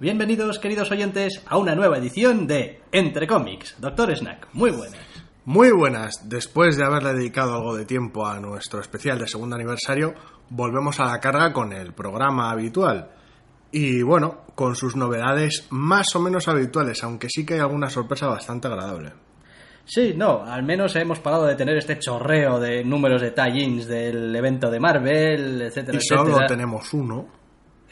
Bienvenidos, queridos oyentes, a una nueva edición de Entre Cómics. Doctor Snack, muy buenas. Muy buenas. Después de haberle dedicado algo de tiempo a nuestro especial de segundo aniversario, volvemos a la carga con el programa habitual. Y bueno, con sus novedades más o menos habituales, aunque sí que hay alguna sorpresa bastante agradable. Sí, no, al menos hemos parado de tener este chorreo de números de tie-ins del evento de Marvel, etcétera, Y solo etcétera. tenemos uno.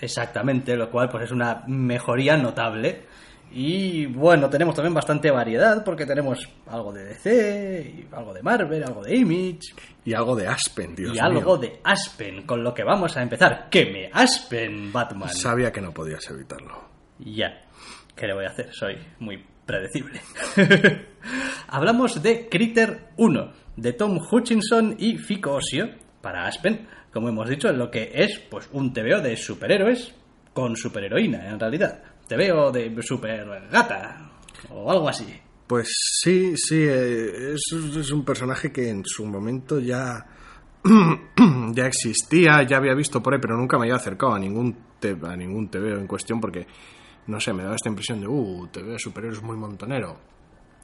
Exactamente, lo cual pues es una mejoría notable. Y bueno, tenemos también bastante variedad porque tenemos algo de DC, y algo de Marvel, algo de Image Y algo de Aspen, Dios y algo mío. de Aspen, con lo que vamos a empezar. ¡Que me Aspen, Batman! Sabía que no podías evitarlo. Ya, ¿qué le voy a hacer? Soy muy predecible. Hablamos de Critter 1, de Tom Hutchinson y Fico Osio, para Aspen, como hemos dicho, en lo que es pues un TVO de superhéroes con superheroína, en realidad. TVO de super gata, o algo así. Pues sí, sí, eh, es, es un personaje que en su momento ya, ya existía, ya había visto por ahí, pero nunca me había acercado a ningún, te, a ningún TVO en cuestión porque, no sé, me daba esta impresión de, uh, TV de superhéroes muy montonero.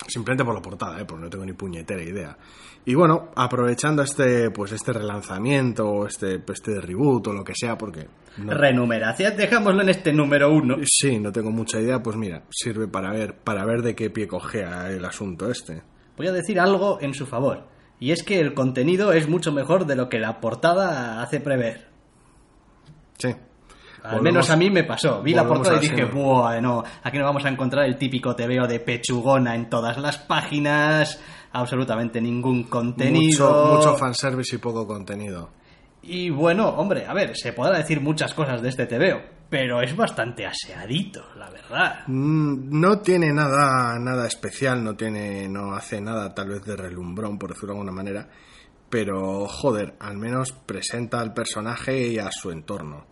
Simplemente por la portada, ¿eh? porque no tengo ni puñetera idea. Y bueno, aprovechando este pues este relanzamiento, este, este reboot o lo que sea, porque no, Renumeración, dejámoslo en este número 1. sí, no tengo mucha idea, pues mira, sirve para ver, para ver de qué pie cojea el asunto este. Voy a decir algo en su favor, y es que el contenido es mucho mejor de lo que la portada hace prever. Sí. Al menos a mí me pasó. Vi la portada y dije, ¡buah! No, aquí no vamos a encontrar el típico TVO de pechugona en todas las páginas, absolutamente ningún contenido. Mucho, mucho fanservice y poco contenido. Y bueno, hombre, a ver, se podrá decir muchas cosas de este TVO, pero es bastante aseadito, la verdad. Mm, No tiene nada, nada especial, no tiene, no hace nada tal vez de relumbrón, por decirlo de alguna manera, pero joder, al menos presenta al personaje y a su entorno.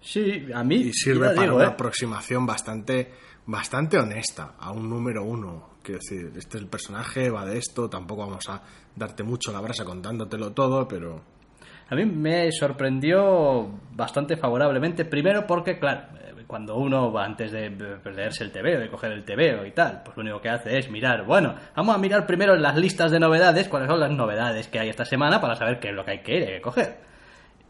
Sí, a mí Y sirve para digo, una ¿eh? aproximación bastante, bastante honesta a un número uno. Quiero decir, este es el personaje, va de esto, tampoco vamos a darte mucho la brasa contándotelo todo, pero A mí me sorprendió bastante favorablemente, primero porque, claro, eh, cuando uno va antes de leerse el TVO, de coger el TVO y tal, pues lo único que hace es mirar, bueno, vamos a mirar primero en las listas de novedades, cuáles son las novedades que hay esta semana para saber qué es lo que hay que ir, hay que coger.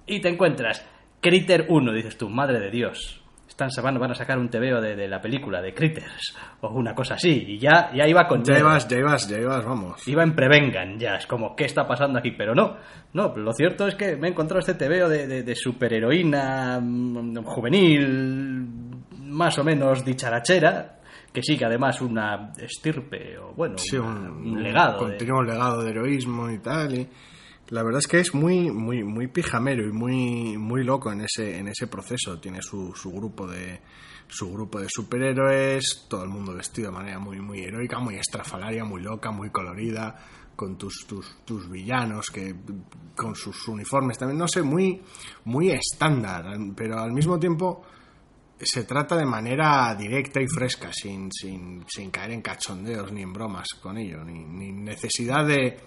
Y te encuentras Critter 1, dices tú, madre de Dios. Esta semana van a sacar un TVO de, de la película, de Critters, o una cosa así, y ya, ya iba con ya ibas, ya ibas, ya ibas, vamos. Iba en prevengan ya, es como, ¿qué está pasando aquí? Pero no, no, lo cierto es que me he encontrado este TVO de, de, de superheroína mm, juvenil, más o menos dicharachera, que sigue además una estirpe, o bueno, Sí, un, un legado. de- continuo legado de heroísmo y tal. Y la verdad es que es muy, muy, muy pijamero y muy, muy loco en ese, en ese proceso. Tiene su, su grupo de su grupo de superhéroes, todo el mundo vestido de manera muy, muy heroica, muy estrafalaria, muy loca, muy colorida, con tus, tus, tus villanos, que con sus uniformes también, no sé, muy, muy estándar, pero al mismo tiempo se trata de manera directa y fresca, sin, sin, sin caer en cachondeos ni en bromas con ello, ni, ni necesidad de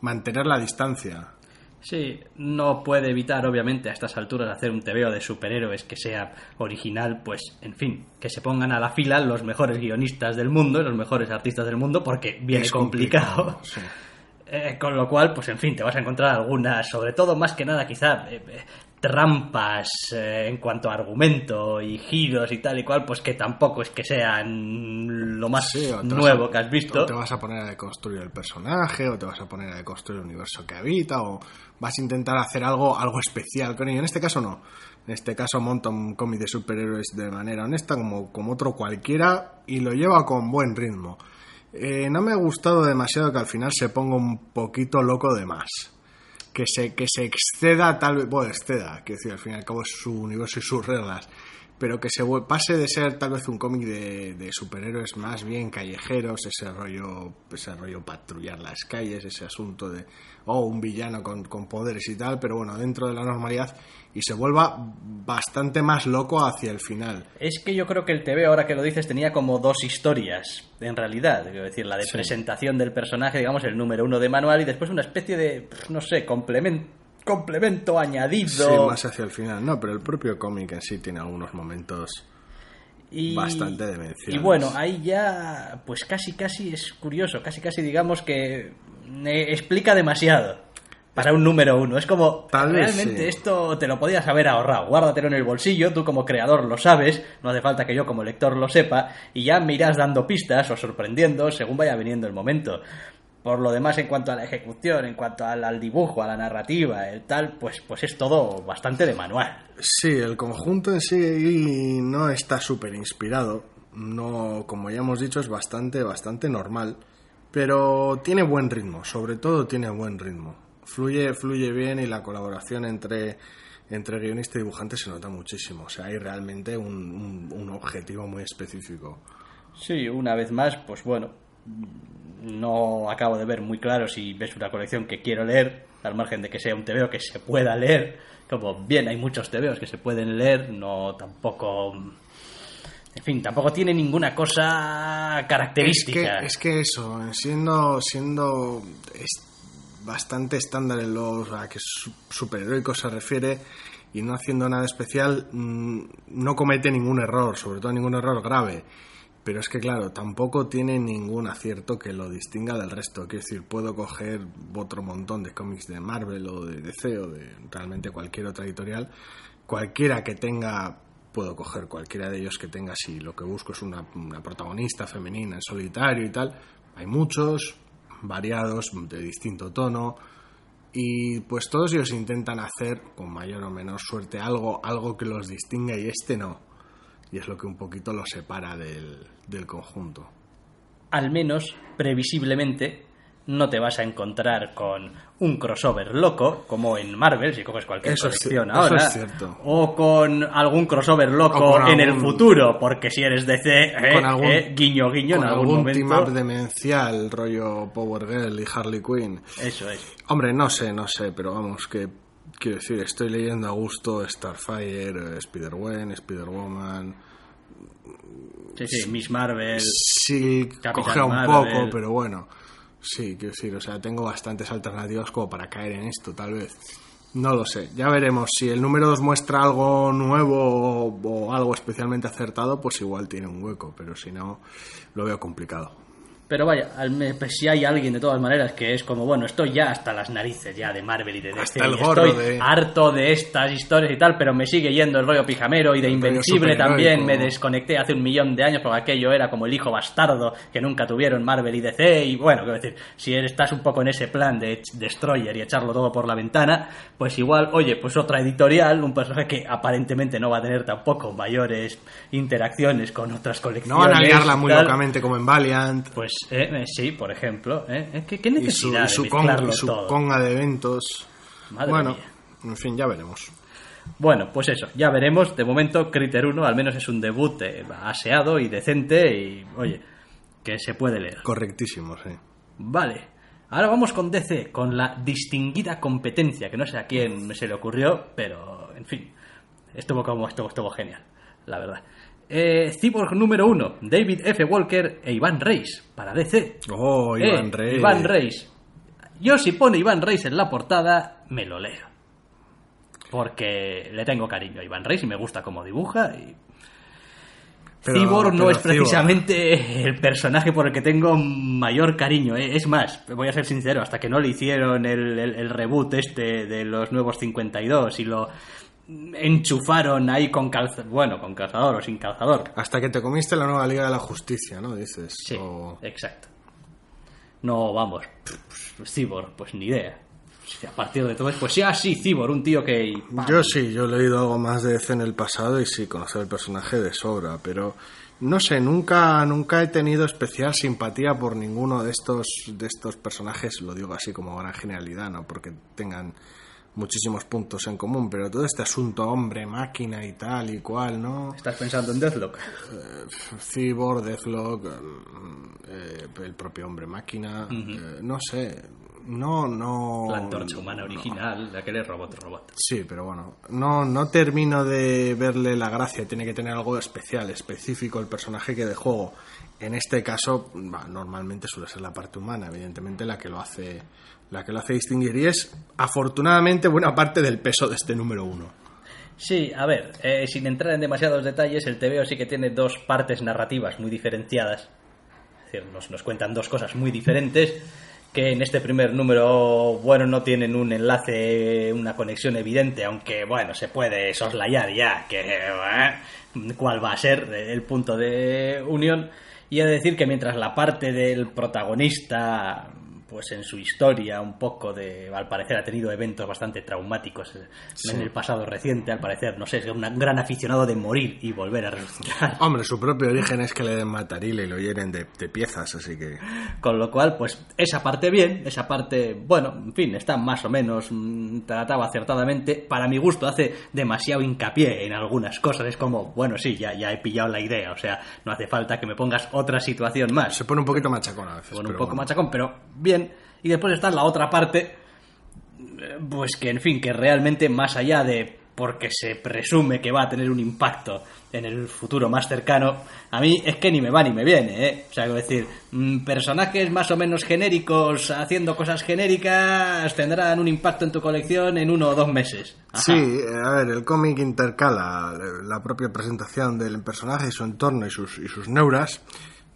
mantener la distancia. Sí, no puede evitar, obviamente, a estas alturas hacer un TVO de superhéroes que sea original, pues, en fin, que se pongan a la fila los mejores guionistas del mundo, y los mejores artistas del mundo, porque viene Es complicado. sí. Eh, con lo cual, pues, en fin, te vas a encontrar algunas, sobre todo, más que nada, quizá, eh, trampas eh, en cuanto a argumento y giros y tal y cual, pues que tampoco es que sean lo más Sí, nuevo a- que has visto. O te vas a poner a deconstruir el personaje, o te vas a poner a deconstruir el universo que habita, o vas a intentar hacer algo, algo especial con ello. En este caso no. En este caso monta un cómic de superhéroes de manera honesta, como, como otro cualquiera, y lo lleva con buen ritmo. Eh, no me ha gustado demasiado que al final se ponga un poquito loco de más. Que se, que se exceda, tal vez, bueno, exceda, quiero decir, al fin y al cabo es su universo y sus reglas, pero que se pase de ser tal vez un cómic de, de superhéroes más bien callejeros, ese rollo, ese rollo patrullar las calles, ese asunto de, oh, un villano con, con poderes y tal, pero bueno, dentro de la normalidad, y se vuelva bastante más loco hacia el final. Es que yo creo que el TV, ahora que lo dices, tenía como dos historias, en realidad. Quiero decir, la de Sí. presentación del personaje, digamos, el número uno de manual, y después una especie de, no sé, complemento, complemento añadido. Sí, más hacia el final. No, pero el propio cómic en sí tiene algunos momentos Y, bastante demenciales. Y bueno, ahí ya, pues casi, casi es curioso, casi, casi digamos que explica demasiado para un número uno. Es como, Tal realmente sí. esto te lo podías haber ahorrado. Guárdatelo en el bolsillo, tú como creador lo sabes, no hace falta que yo como lector lo sepa, y ya me irás dando pistas o sorprendiendo según vaya viniendo el momento. Por lo demás, en cuanto a la ejecución, en cuanto al, al dibujo, a la narrativa, el tal, pues, pues es todo bastante de manual. Sí, el conjunto en sí no está súper inspirado. No, como ya hemos dicho, es bastante, bastante normal. Pero tiene buen ritmo, sobre todo tiene buen ritmo. Fluye, fluye bien y la colaboración entre, entre guionista y dibujante se nota muchísimo. O sea, hay realmente un, un- un objetivo muy específico. Sí, una vez más, pues bueno, no acabo de ver muy claro si ves una colección que quiero leer, al margen de que sea un TVO que se pueda leer, como bien hay muchos TVOs que se pueden leer, no tampoco... En fin, tampoco tiene ninguna cosa Es que, característica. es que eso, siendo, siendo bastante estándar en lo a que su- superheroico se refiere y no haciendo nada especial, mm, no comete ningún error, sobre todo ningún error grave. Pero es que, claro, tampoco tiene ningún acierto que lo distinga del resto. Quiero decir, puedo coger otro montón de cómics de Marvel o de DC o de realmente cualquier otra editorial. Cualquiera que tenga, puedo coger cualquiera de ellos que tenga, si lo que busco es una, una protagonista femenina en solitario y tal. Hay muchos, variados, de distinto tono. Y pues todos ellos intentan hacer, con mayor o menor suerte, algo, algo que los distinga y este no. Y es lo que un poquito los separa del, del conjunto. Al menos, previsiblemente, no te vas a encontrar con un crossover loco, como en Marvel, si coges cualquier Eso es colección cier- eso ahora, es cierto. o con algún crossover loco en el futuro, porque si eres DC, eh, con algún, eh, guiño, guiño, con en algún, algún momento. team up demencial, rollo Power Girl y Harley Quinn. Eso es. Hombre, no sé, no sé, pero vamos, que quiero decir, estoy leyendo a gusto Starfire, Spider-Gwen, Spider-Woman. Sí, sí, Miss Marvel. Sí, cogea un Marvel. poco, pero bueno. Sí, quiero decir, o sea, tengo bastantes alternativas como para caer en esto, tal vez. No lo sé, ya veremos. Si el número 2 muestra algo nuevo o, o algo especialmente acertado, pues igual tiene un hueco, pero si no, lo veo complicado. Pero vaya, pues si hay alguien de todas maneras que es como, bueno, estoy ya hasta las narices ya de Marvel y de DC. Hasta el y estoy de- harto de estas historias y tal, pero me sigue yendo el rollo pijamero y de El Invencible también. Me desconecté hace un millón de años porque aquello era como el hijo bastardo que nunca tuvieron Marvel y DC. Y bueno, quiero decir, si estás un poco en ese plan de Destroyer y echarlo todo por la ventana, pues igual, oye, pues otra editorial, un personaje que aparentemente no va a tener tampoco mayores interacciones con otras colecciones. No van a liarla muy locamente como en Valiant. Pues eh, eh, sí, por ejemplo. ¿eh? ¿Qué Y su, necesidad y su de con- mezclarlo y su todo? conga de eventos. Madre bueno, mía. en fin, ya veremos. Bueno, pues eso, ya veremos. De momento, Critter 1 al menos es un debut eh, aseado y decente y, oye, que se puede leer. Correctísimo, sí. Vale. Ahora vamos con DC, con la distinguida competencia, que no sé a quién se le ocurrió, pero, en fin, estuvo como estuvo, estuvo genial, la verdad. Eh, Cyborg número 1, David F. Walker e Iván Reis, para DC. Oh, Eh, Iván Rey. Iván Reis. Yo si pone Iván Reis en la portada, me lo leo. Porque le tengo cariño a Iván Reis y me gusta cómo dibuja. Y... Pero- Cyborg no es Cyborg. precisamente el personaje por el que tengo mayor cariño. ¿eh? Es más, voy a ser sincero, hasta que no le hicieron el, el- el reboot este de los nuevos 52 y lo enchufaron ahí con calzador, bueno, con calzador o sin calzador, Hasta que te comiste la nueva Liga de la Justicia, ¿no? Dices. Sí, O- exacto. No, vamos, Cibor, pues ni idea. A partir de todo, pues ya sí, Cibor, un tío que... Yo sí, yo he leído algo más de DC en el pasado y sí, conocer el personaje de sobra, pero no sé, nunca, nunca he tenido especial simpatía por ninguno de estos, de estos personajes, lo digo así como gran generalidad, no porque tengan muchísimos puntos en común, pero todo este asunto hombre, máquina y tal y cual, ¿no? ¿Estás pensando en Deathlock? Cyborg, Deathlock, mm, eh, el propio hombre máquina, eh, no sé, no, no... La antorcha humana original, la que eres robot, robot. Sí, pero bueno, no, no termino de verle la gracia. Tiene que tener algo especial, específico el personaje que de juego. En este caso, normalmente suele ser la parte humana, evidentemente la que lo hace, la que lo hace distinguir. Y es afortunadamente buena parte del peso de este número uno. Sí, a ver, eh, sin entrar en demasiados detalles, el TVO sí que tiene dos partes narrativas muy diferenciadas. Es decir, nos, nos cuentan dos cosas muy diferentes que en este primer número, bueno, no tienen un enlace, una conexión evidente, aunque, bueno, se puede soslayar ya que eh, cuál va a ser el punto de unión. Y he de decir que mientras la parte del protagonista pues en su historia un poco de al parecer ha tenido eventos bastante traumáticos en el pasado reciente al parecer no sé es un gran aficionado de morir y volver a resucitar hombre su propio origen es que le den matarile y lo hieren de, de, piezas así que con lo cual pues esa parte bien esa parte bueno en fin está más o menos mmm, tratado acertadamente. Para mi gusto hace demasiado hincapié en algunas cosas. Es como bueno sí ya, ya he pillado la idea o sea no hace falta que me pongas otra situación más. Se pone un poquito machacón a veces se pone un poco bueno. machacón pero bien y después está la otra parte, pues que en fin, que realmente más allá de porque se presume que va a tener un impacto en el futuro más cercano, a mí es que ni me va ni me viene, ¿eh? O sea, es decir, mm, personajes más o menos genéricos haciendo cosas genéricas tendrán un impacto en tu colección en uno o dos meses. Sí, a ver, el cómic intercala la propia presentación del personaje su entorno y sus, y sus neuras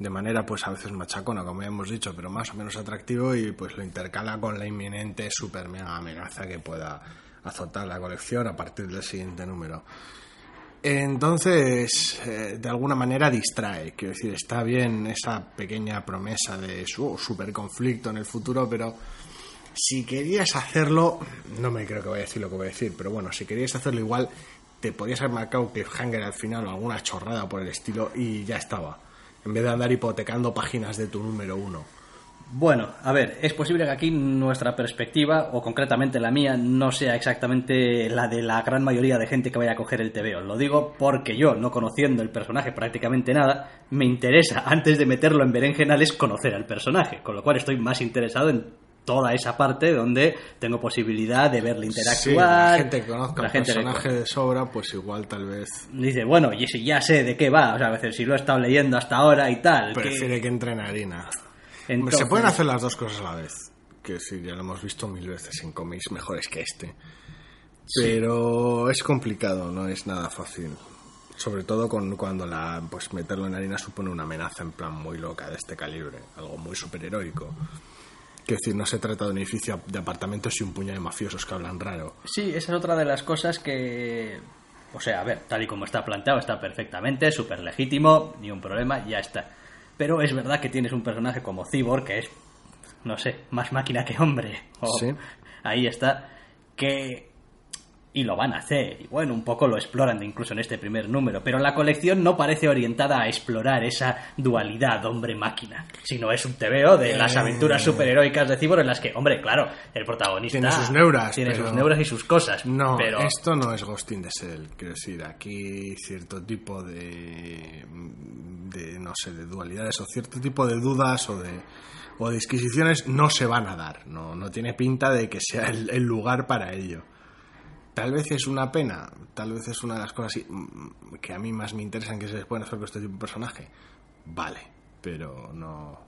de manera pues a veces machacona, como ya hemos dicho, pero más o menos atractivo y pues lo intercala con la inminente super mega amenaza que pueda azotar la colección a partir del siguiente número. Entonces, eh, de alguna manera distrae, quiero decir, está bien esa pequeña promesa de su super conflicto en el futuro, pero si querías hacerlo, no me creo que vaya a decir lo que voy a decir, pero bueno, si querías hacerlo igual, te podías haber marcado cliffhanger al final o alguna chorrada por el estilo y ya estaba en vez de andar hipotecando páginas de tu número uno. Bueno, a ver, es posible que aquí nuestra perspectiva, o concretamente la mía, no sea exactamente la de la gran mayoría de gente que vaya a coger el TVO. Lo digo porque yo, no conociendo el personaje prácticamente nada, me interesa, antes de meterlo en berenjenales, conocer al personaje. Con lo cual estoy más interesado en toda esa parte donde tengo posibilidad de verle interactuar. Sí, la gente que conozca el personaje de sobra, pues igual tal vez. Dice, bueno, y si ya sé de qué va, o sea, a veces si lo he estado leyendo hasta ahora y tal. Prefiere que, que entre en harina. Entonces... Se pueden hacer las dos cosas a la vez. Que sí, ya lo hemos visto mil veces en cómics mejores que este. Pero sí. es complicado, no es nada fácil. Sobre todo con, cuando la, pues meterlo en harina supone una amenaza en plan muy loca de este calibre, algo muy superheroico. Quiero decir, no se trata de un edificio de apartamentos y un puñado de mafiosos que hablan raro. Sí, esa es otra de las cosas que... O sea, a ver, tal y como está planteado, está perfectamente, súper legítimo, ni un problema, ya está. Pero es verdad que tienes un personaje como Cyborg, que es, no sé, más máquina que hombre. O, sí. Ahí está. Que y lo van a hacer. Y bueno, un poco lo exploran incluso en este primer número. Pero la colección no parece orientada a explorar esa dualidad hombre-máquina, sino es un tebeo de las aventuras superheroicas de Cibor en las que, hombre, claro, el protagonista tiene sus neuras, tiene sus neuras y sus cosas. No, pero... esto no es Ghost in the Shell. Quiero decir, aquí cierto tipo de, de, no sé, de dualidades o cierto tipo de dudas o de o de disquisiciones no se van a dar. No, no tiene pinta de que sea el, el lugar para ello. Tal vez es una pena, tal vez es una de las cosas que a mí más me interesan que se pueden hacer con este tipo de personaje. Vale, pero no.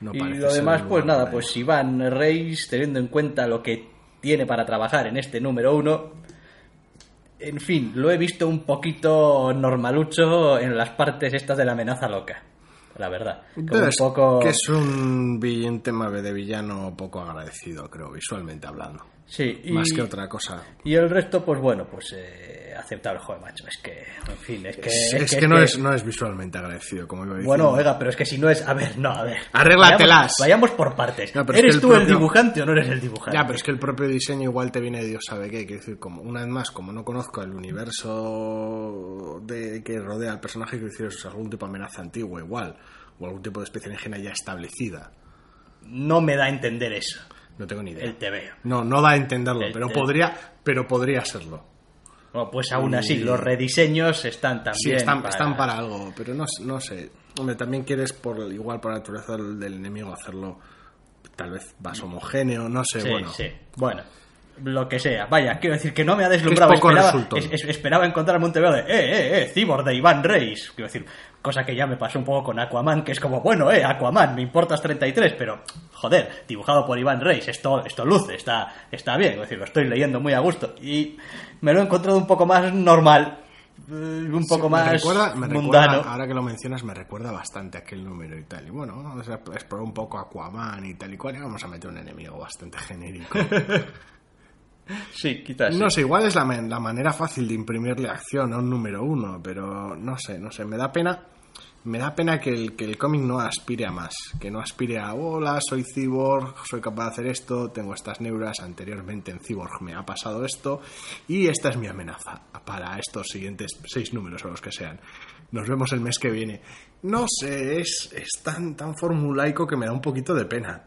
no y lo demás, pues nada, pues Iván Reis, teniendo en cuenta lo que tiene para trabajar en este número uno, en fin, lo he visto un poquito normalucho en las partes estas de la amenaza loca. La verdad. Como un poco... Que es un, un tema de villano poco agradecido, creo, visualmente hablando. Sí, y, más que otra cosa. Y el resto, pues bueno, pues eh, aceptable, joder, macho. Es que, en fin, es que. Es, es, es que, que, no, es, no es visualmente agradecido, como iba diciendo. Bueno, oiga, pero es que si no es. A ver, no, a ver. Arréglatelas. Vayamos, vayamos por partes. No, ¿Eres el tú propio... el dibujante o no eres el dibujante? Ya, pero es que el propio diseño igual te viene de Dios sabe qué. Quiero decir, como, una vez más, como no conozco el universo de que rodea al personaje, quiero decir, es algún tipo de amenaza antigua, igual. O algún tipo de especie alienígena ya establecida. No me da a entender eso. No tengo ni idea. El TVO. No, no da a entenderlo, el pero podría, pero podría serlo. Bueno, pues aún así, y... los rediseños están también. Sí, están para... están para algo, pero no, no sé. Hombre, también quieres, por igual por la naturaleza del, del enemigo, hacerlo tal vez más homogéneo, no sé, sí, bueno. Sí, bueno. Lo que sea. Vaya, quiero decir que no me ha deslumbrado. Es esperaba, es- es- esperaba encontrarme un TVO de, eh, eh, eh, Cyborg de Iván Reis. Quiero decir, cosa que ya me pasó un poco con Aquaman, que es como, bueno, eh, Aquaman, me importas 33, pero, joder, dibujado por Iván Reis, esto, esto luce, está, está bien. Quiero decir, lo estoy leyendo muy a gusto. Y me lo he encontrado un poco más normal, eh, un poco Sí, más me recuerda, me mundano. recuerda, ahora que lo mencionas, me recuerda bastante a aquel número y tal. Y bueno, vamos a explorar un poco Aquaman y tal y cual. Y vamos a meter un enemigo bastante genérico. Sí, quizás. sí. No sé, igual es la, la manera fácil de imprimirle acción a un número uno, pero no sé, no sé, me da pena. Me da pena que el, que el cómic no aspire a más, que no aspire a, hola, soy cyborg, soy capaz de hacer esto, tengo estas neuras, anteriormente en cyborg me ha pasado esto, y esta es mi amenaza para estos siguientes seis números o los que sean. Nos vemos el mes que viene. No sé, es, es tan, tan formulaico que me da un poquito de pena.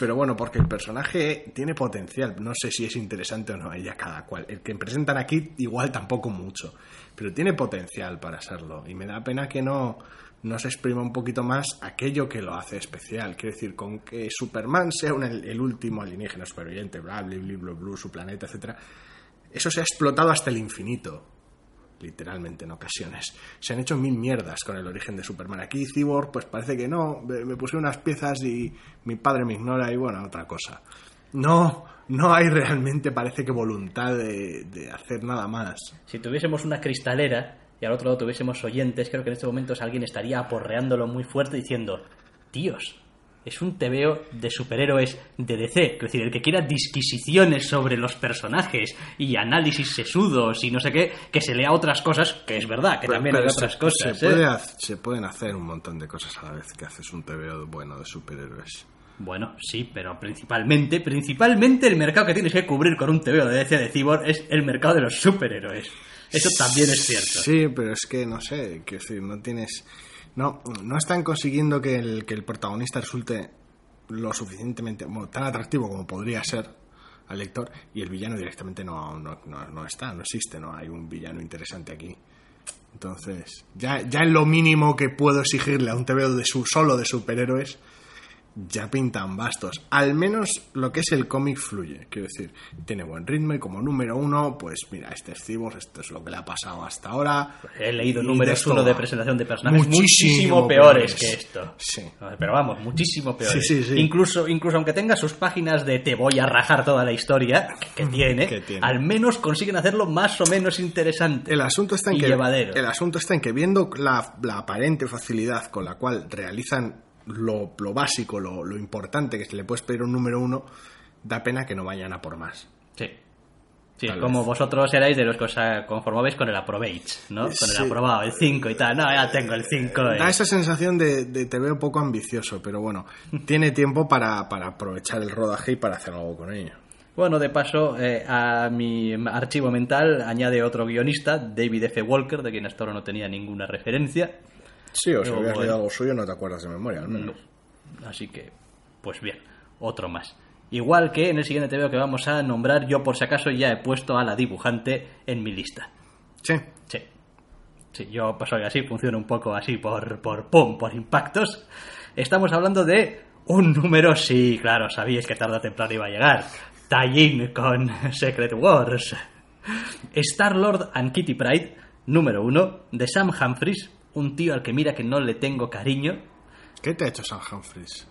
Pero bueno, porque el personaje tiene potencial. No sé si es interesante o no, ella cada cual. El que presentan aquí igual tampoco mucho. Pero tiene potencial para serlo. Y me da pena que no, no se exprima un poquito más aquello que lo hace especial. Quiero decir, con que Superman sea el, último alienígena superviviente, bla, bla, su planeta, etcétera Eso se ha explotado hasta el infinito literalmente en ocasiones. Se han hecho mil mierdas con el origen de Superman. Aquí Cyborg, pues parece que no, me pusieron unas piezas y mi padre me ignora y bueno, otra cosa. No, no hay realmente, parece que voluntad de, de hacer nada más. Si tuviésemos una cristalera y al otro lado tuviésemos oyentes, creo que en este momento alguien estaría aporreándolo muy fuerte diciendo, tíos, es un tebeo de superhéroes de DC. Es decir, el que quiera disquisiciones sobre los personajes y análisis sesudos y no sé qué, que se lea otras cosas, que es verdad, que también hay otras se, cosas. Se, ¿eh? puede se pueden hacer un montón de cosas a la vez que haces un TVO bueno de superhéroes. Bueno, sí, pero principalmente, principalmente el mercado que tienes que cubrir con un tebeo de DC de Cyborg es el mercado de los superhéroes. Eso también es cierto. Sí, pero es que no sé, quiero decir, no tienes. No, no están consiguiendo que el, que el protagonista resulte lo suficientemente. bueno, tan atractivo como podría ser al lector y el villano directamente no, no, no, no está, no existe, no hay un villano interesante aquí. Entonces, ya, ya en lo mínimo que puedo exigirle a un TVO de su, solo de superhéroes, ya pintan bastos. Al menos lo que es el cómic fluye. Quiero decir, tiene buen ritmo y como número uno, pues mira, este es Cyborg, esto es lo que le ha pasado hasta ahora. He leído números uno de presentación de personajes Muchísimo muchísimo peores peores. que esto. Sí. Pero vamos, muchísimo peores. Sí, sí, sí. Incluso, incluso aunque tenga sus páginas de te voy a rajar toda la historia que tiene, Que tiene. al menos consiguen hacerlo más o menos interesante. El asunto está en y que llevadero. el asunto está en que viendo la, la aparente facilidad con la cual realizan lo, lo básico, lo, lo importante que se le puede pedir un número uno, da pena que no vayan a por más. Sí. Sí, Tal como vez. vosotros erais de los que os ah, conformabais con el aprovech, ¿no? Con Sí. el aprobado, el 5 y tal. No, ya tengo el 5. Da esa sensación de, de te veo poco ambicioso, pero bueno, tiene tiempo para, para aprovechar el rodaje y para hacer algo con ello. Bueno, de paso, eh, a mi archivo mental añade otro guionista, David F. Walker, de quien hasta ahora no tenía ninguna referencia. Sí, o si hubieras leído algo suyo no te acuerdas de memoria, al menos. Así que, pues bien, otro más. Igual que en el siguiente TVO que vamos a nombrar, yo por si acaso ya he puesto a la dibujante en mi lista. Sí, Sí. Sí, yo pues soy así, funciona un poco así por, por pum, por impactos. Estamos hablando de un número, sí, claro, sabíais que tarde o temprano iba a llegar. Tie-in con Secret Wars. Star-Lord and Kitty Pride, número uno, de Sam Humphries, un tío al que mira que no le tengo cariño, ¿qué te ha hecho Sam Humphries?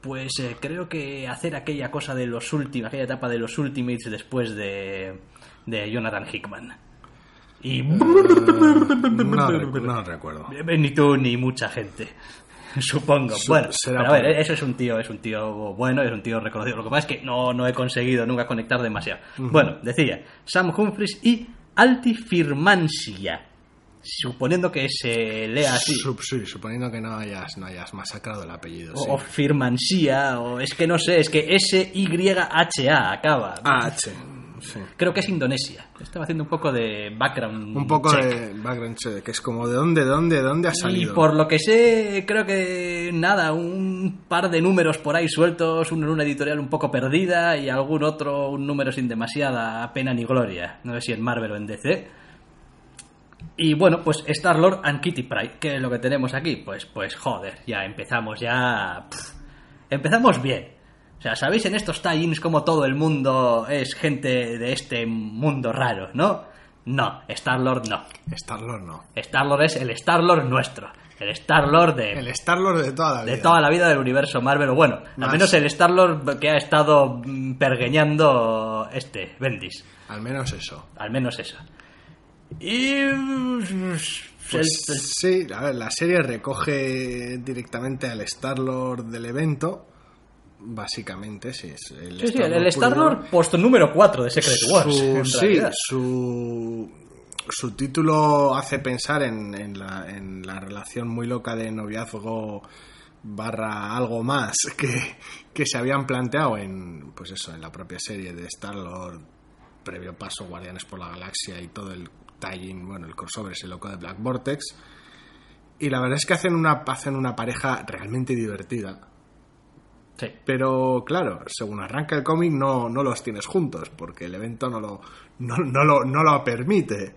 pues eh, creo que hacer aquella cosa de los últimos, aquella etapa de los Ultimates después de, de Jonathan Hickman. Y No, recu- no recuerdo. ni tú ni mucha gente. Supongo. Su- bueno, pero a ver, eso es un tío, es un tío bueno, es un tío reconocido. Lo que pasa es que no, no he conseguido nunca conectar demasiado. Bueno, decía, Sam Humphries y Altifirmansia. Suponiendo que se lea así. Sí, suponiendo que no hayas, no hayas masacrado el apellido. sí. O, o Firmansia, o es que no sé, es que S-Y-H-A acaba. Ah, sí. sí. Creo que es Indonesia. Estaba haciendo un poco de background. Un poco check. de background check, que es como de dónde, de dónde, de dónde ha Y salido. por lo que sé, creo que nada, un par de números por ahí sueltos, uno en una editorial un poco perdida y algún otro, un número sin demasiada pena ni gloria. No sé si en Marvel o en DC. Y bueno, pues Star-Lord and Kitty Pryde, que es lo que tenemos aquí. Pues, pues joder, ya empezamos ya... pff, empezamos bien. O sea, ¿sabéis en estos tie-ins cómo todo el mundo es gente de este mundo raro, no? No, Star-Lord no. Star-Lord no. Star-Lord es el Star-Lord nuestro. El Star-Lord de, El Star-Lord de toda la vida. de toda la vida del universo Marvel. Bueno, al menos el Star-Lord que ha estado mm, pergueñando este, Bendis. Al menos eso. Al menos eso. Y... Pues el- sí, a ver, la serie recoge directamente al Star-Lord del evento. Básicamente, sí. Es el Sí, sí, el, Star-Lord puesto número 4 de Secret Wars. Su- en sí, su, su título hace pensar en, en la, en la relación muy loca de noviazgo barra algo más que, que se habían planteado en pues eso en la propia serie de Star Lord previo paso Guardianes por la Galaxia y todo el tie-in bueno el crossover ese loco de Black Vortex y la verdad es que hacen una hacen una pareja realmente divertida Sí. pero claro, según arranca el cómic no, no los tienes juntos, porque el evento no lo, no, no lo, no lo permite.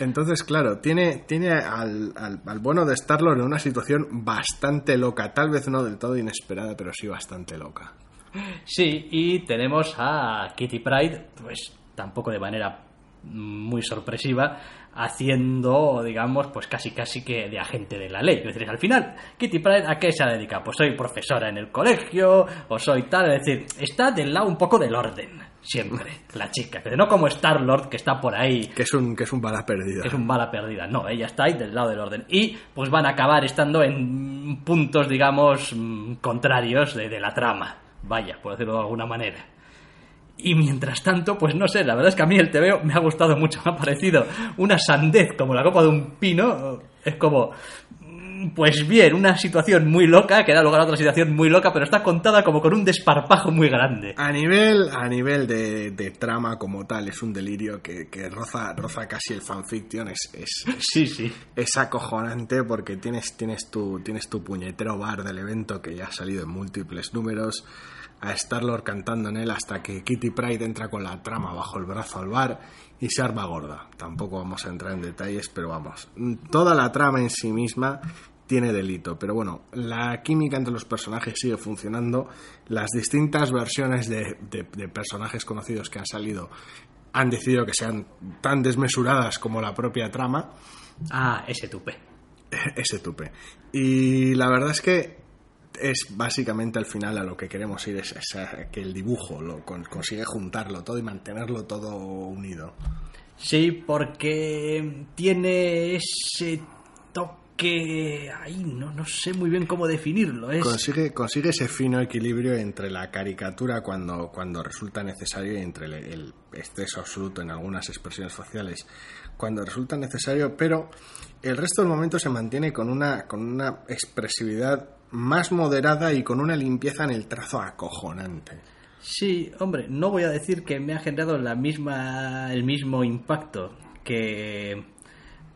Entonces, claro, tiene, tiene al, al, al bueno de Star-Lord en una situación bastante loca, tal vez no del todo inesperada, pero sí bastante loca. Sí, y tenemos a Kitty Pride, pues tampoco de manera muy sorpresiva, haciendo, digamos, pues casi casi que de agente de la ley. Es decir, al final, Kitty Pride, ¿a qué se dedica? Pues soy profesora en el colegio, o soy tal, es decir, está del lado un poco del orden, siempre, la chica. Pero no como Star-Lord, que está por ahí Que es un, que es un bala perdida. que es un bala perdida. No, ella está ahí del lado del orden. Y pues van a acabar estando en puntos, digamos, mm, contrarios de, de la trama. Vaya, por decirlo de alguna manera. Y mientras tanto, pues no sé, la verdad es que a mí el TVO me ha gustado mucho. Me ha parecido una sandez como la copa de un pino. Es como, mm, pues bien, una situación muy loca que da lugar a otra situación muy loca, pero está contada como con un desparpajo muy grande. A nivel, a nivel de, de trama como tal, es un delirio que, que roza, roza casi el fanfiction. Es, es, Sí, sí. es acojonante porque tienes, tienes, tu, tienes tu puñetero bar del evento que ya ha salido en múltiples números, a Star-Lord cantando en él hasta que Kitty Pride entra con la trama bajo el brazo al bar y se arma gorda. Tampoco vamos a entrar en detalles, pero vamos, toda la trama en sí misma tiene delito, pero bueno, la química entre los personajes sigue funcionando, las distintas versiones de, de- de personajes conocidos que han salido han decidido que sean tan desmesuradas como la propia trama, Ah, ese tupe. ese tupe. Y la verdad es que es básicamente al final a lo que queremos ir, es, es a que el dibujo lo con- consigue juntarlo todo y mantenerlo todo unido. Sí, porque tiene ese toque ahí, no, no sé muy bien cómo definirlo. Es, Consigue, consigue ese fino equilibrio entre la caricatura cuando, cuando resulta necesario y entre el, el exceso absoluto en algunas expresiones faciales cuando resulta necesario, pero el resto del momento se mantiene con una, con una expresividad más moderada y con una limpieza en el trazo acojonante. Sí, hombre, no voy a decir que me ha generado la misma, el mismo impacto que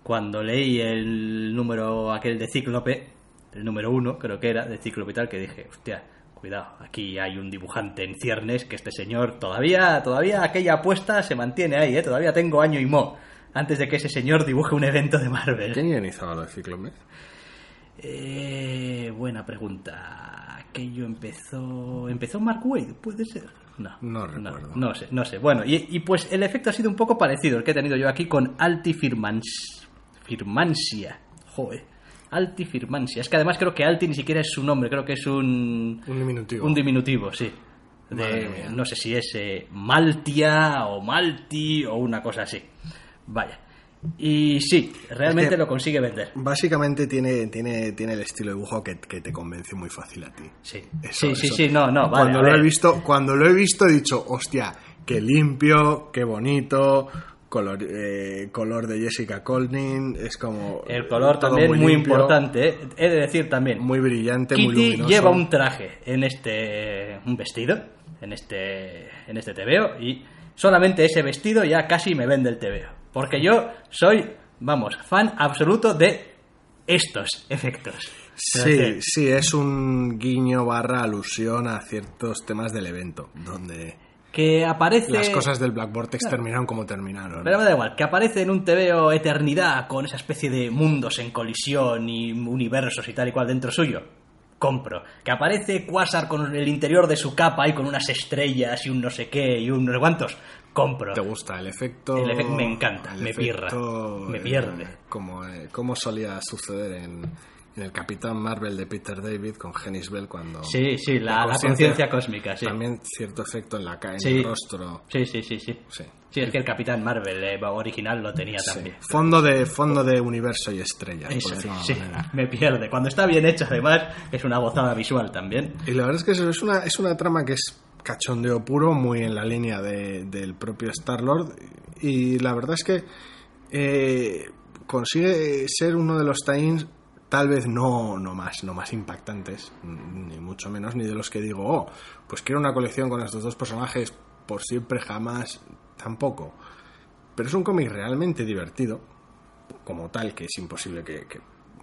cuando leí el número aquel de Cíclope, el número uno creo que era, de Cíclope y tal, que dije, hostia, cuidado, aquí hay un dibujante en ciernes que este señor todavía, todavía aquella apuesta se mantiene ahí, ¿eh? todavía tengo año y mo antes de que ese señor dibuje un evento de Marvel. ¿Quién guionizaba lo de Cíclope? Eh, buena pregunta. Aquello empezó. ¿Empezó Mark Wade? ¿Puede ser? No. No recuerdo. No, sé, no sé. Bueno, y, y pues el efecto ha sido un poco parecido el que he tenido yo aquí con Altifirmans... Firmansia. Joder. Altifirmansia. Es que además creo que Alti ni siquiera es su nombre, creo que es un. Un diminutivo. Un diminutivo, sí. De- no sé si es eh, Maltia o Malti o una cosa así. Vaya. Y sí, realmente Es que- lo consigue vender. Básicamente tiene, tiene, tiene el estilo de dibujo que, que te convence muy fácil a ti. Sí, Eso- sí, sí, eso. sí, no, no, vale, cuando lo he visto, cuando lo he visto he dicho, hostia, qué limpio, qué bonito, color, eh, color de Jessica Colnin, es como El color también muy, limpio, importante, ¿eh? he de decir también. muy brillante, muy Kitty luminoso. lleva un traje en este un vestido en este en este TVO y solamente ese vestido ya casi me vende el TVO, porque yo soy, vamos, fan absoluto de estos efectos. Sí, sí, es un guiño barra alusión a ciertos temas del evento, donde que aparece las cosas del Black Vortex terminaron como terminaron. Pero me da igual, que aparece en un TVO Eternidad con esa especie de mundos en colisión y universos y tal y cual dentro suyo. compro. Que aparece Quasar con el interior de su capa y con unas estrellas y un no sé qué y un no sé cuántos, compro. ¿Te gusta el efecto? El efecto me encanta, el me pierra, me eh, pierde. como, eh, como solía suceder en, en el Capitán Marvel de Peter David con Genis Bell cuando... Sí, sí, la, la conciencia- cósmica, sí. También cierto efecto en la cara, en Sí. el rostro. Sí, sí, sí, sí. Sí. Sí, es que el Capitán Marvel eh, original lo tenía Sí. también. Fondo de fondo de universo y estrellas, Eso, por sí, manera. me pierde. Cuando está bien hecho, además, es una gozada visual también. Y la verdad es que es una, es una trama que es cachondeo puro, muy en la línea de- del propio Star-Lord. Y la verdad es que eh, consigue ser uno de los tie tal vez no, no, más, no más impactantes, ni mucho menos, ni de los que digo, oh, pues quiero una colección con estos dos personajes por siempre, jamás, tampoco. Pero es un cómic realmente divertido, como tal, que es imposible que, que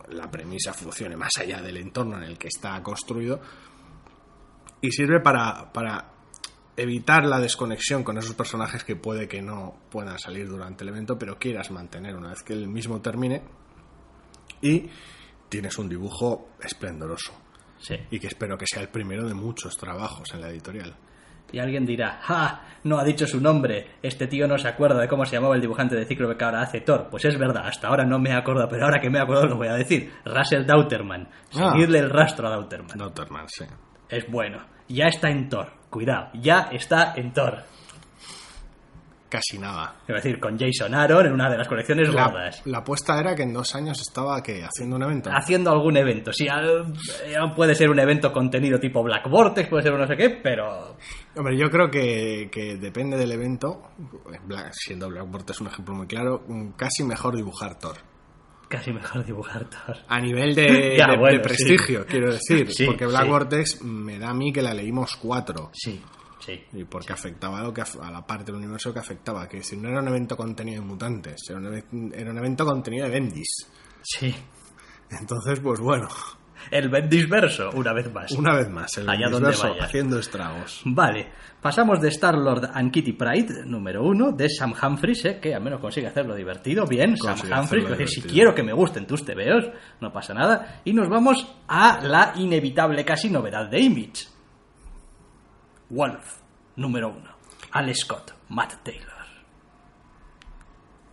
la premisa funcione más allá del entorno en el que está construido y sirve para, para evitar la desconexión con esos personajes que puede que no puedan salir durante el evento, pero quieras mantener una vez que el mismo termine y tienes un dibujo esplendoroso Sí. y que espero que sea el primero de muchos trabajos en la editorial. Y alguien dirá, ¡ja! No ha dicho su nombre. Este tío no se acuerda de cómo se llamaba el dibujante de Cíclope que ahora hace Thor. Pues es verdad, hasta ahora no me acuerdo, pero ahora que me acuerdo lo voy a decir. Russell Dauterman. Ah. Seguirle el rastro a Dauterman. Dauterman, sí. Es bueno. Ya está en Thor. Cuidado, ya está en Thor. Casi nada. Es decir, con Jason Aaron en una de las colecciones La, gordas. la apuesta era que en dos años estaba que haciendo un evento. Haciendo algún evento. Sí, eh, puede ser un evento contenido tipo Black Vortex, puede ser un no sé qué, pero Hombre, yo creo que, que depende del evento. Black- siendo Blackboard es un ejemplo muy claro. Casi mejor dibujar Thor. Casi mejor dibujar Thor. A nivel de, Ya, de- de bueno, prestigio, sí. quiero decir. Sí, porque sí. Black Vortex me da a mí que la leímos cuatro. Sí, sí. Y porque afectaba a, lo que, a la parte del universo que afectaba. Que si no era un evento contenido de mutantes, era un, era un evento contenido de Bendis. Sí. Entonces, pues bueno, El Bendisverso, una vez más. una vez más, el Allá donde vaya. haciendo estragos. Vale, pasamos de Star-Lord and Kitty Pride, número uno, de Sam Humphries, ¿eh? que al menos consigue hacerlo divertido. Bien, Consigue Sam Humphries, que si quiero que me gusten tus tebeos, no pasa nada. Y nos vamos a la inevitable casi novedad de Image. Wolf, número uno. Al Scott, Matt Taylor.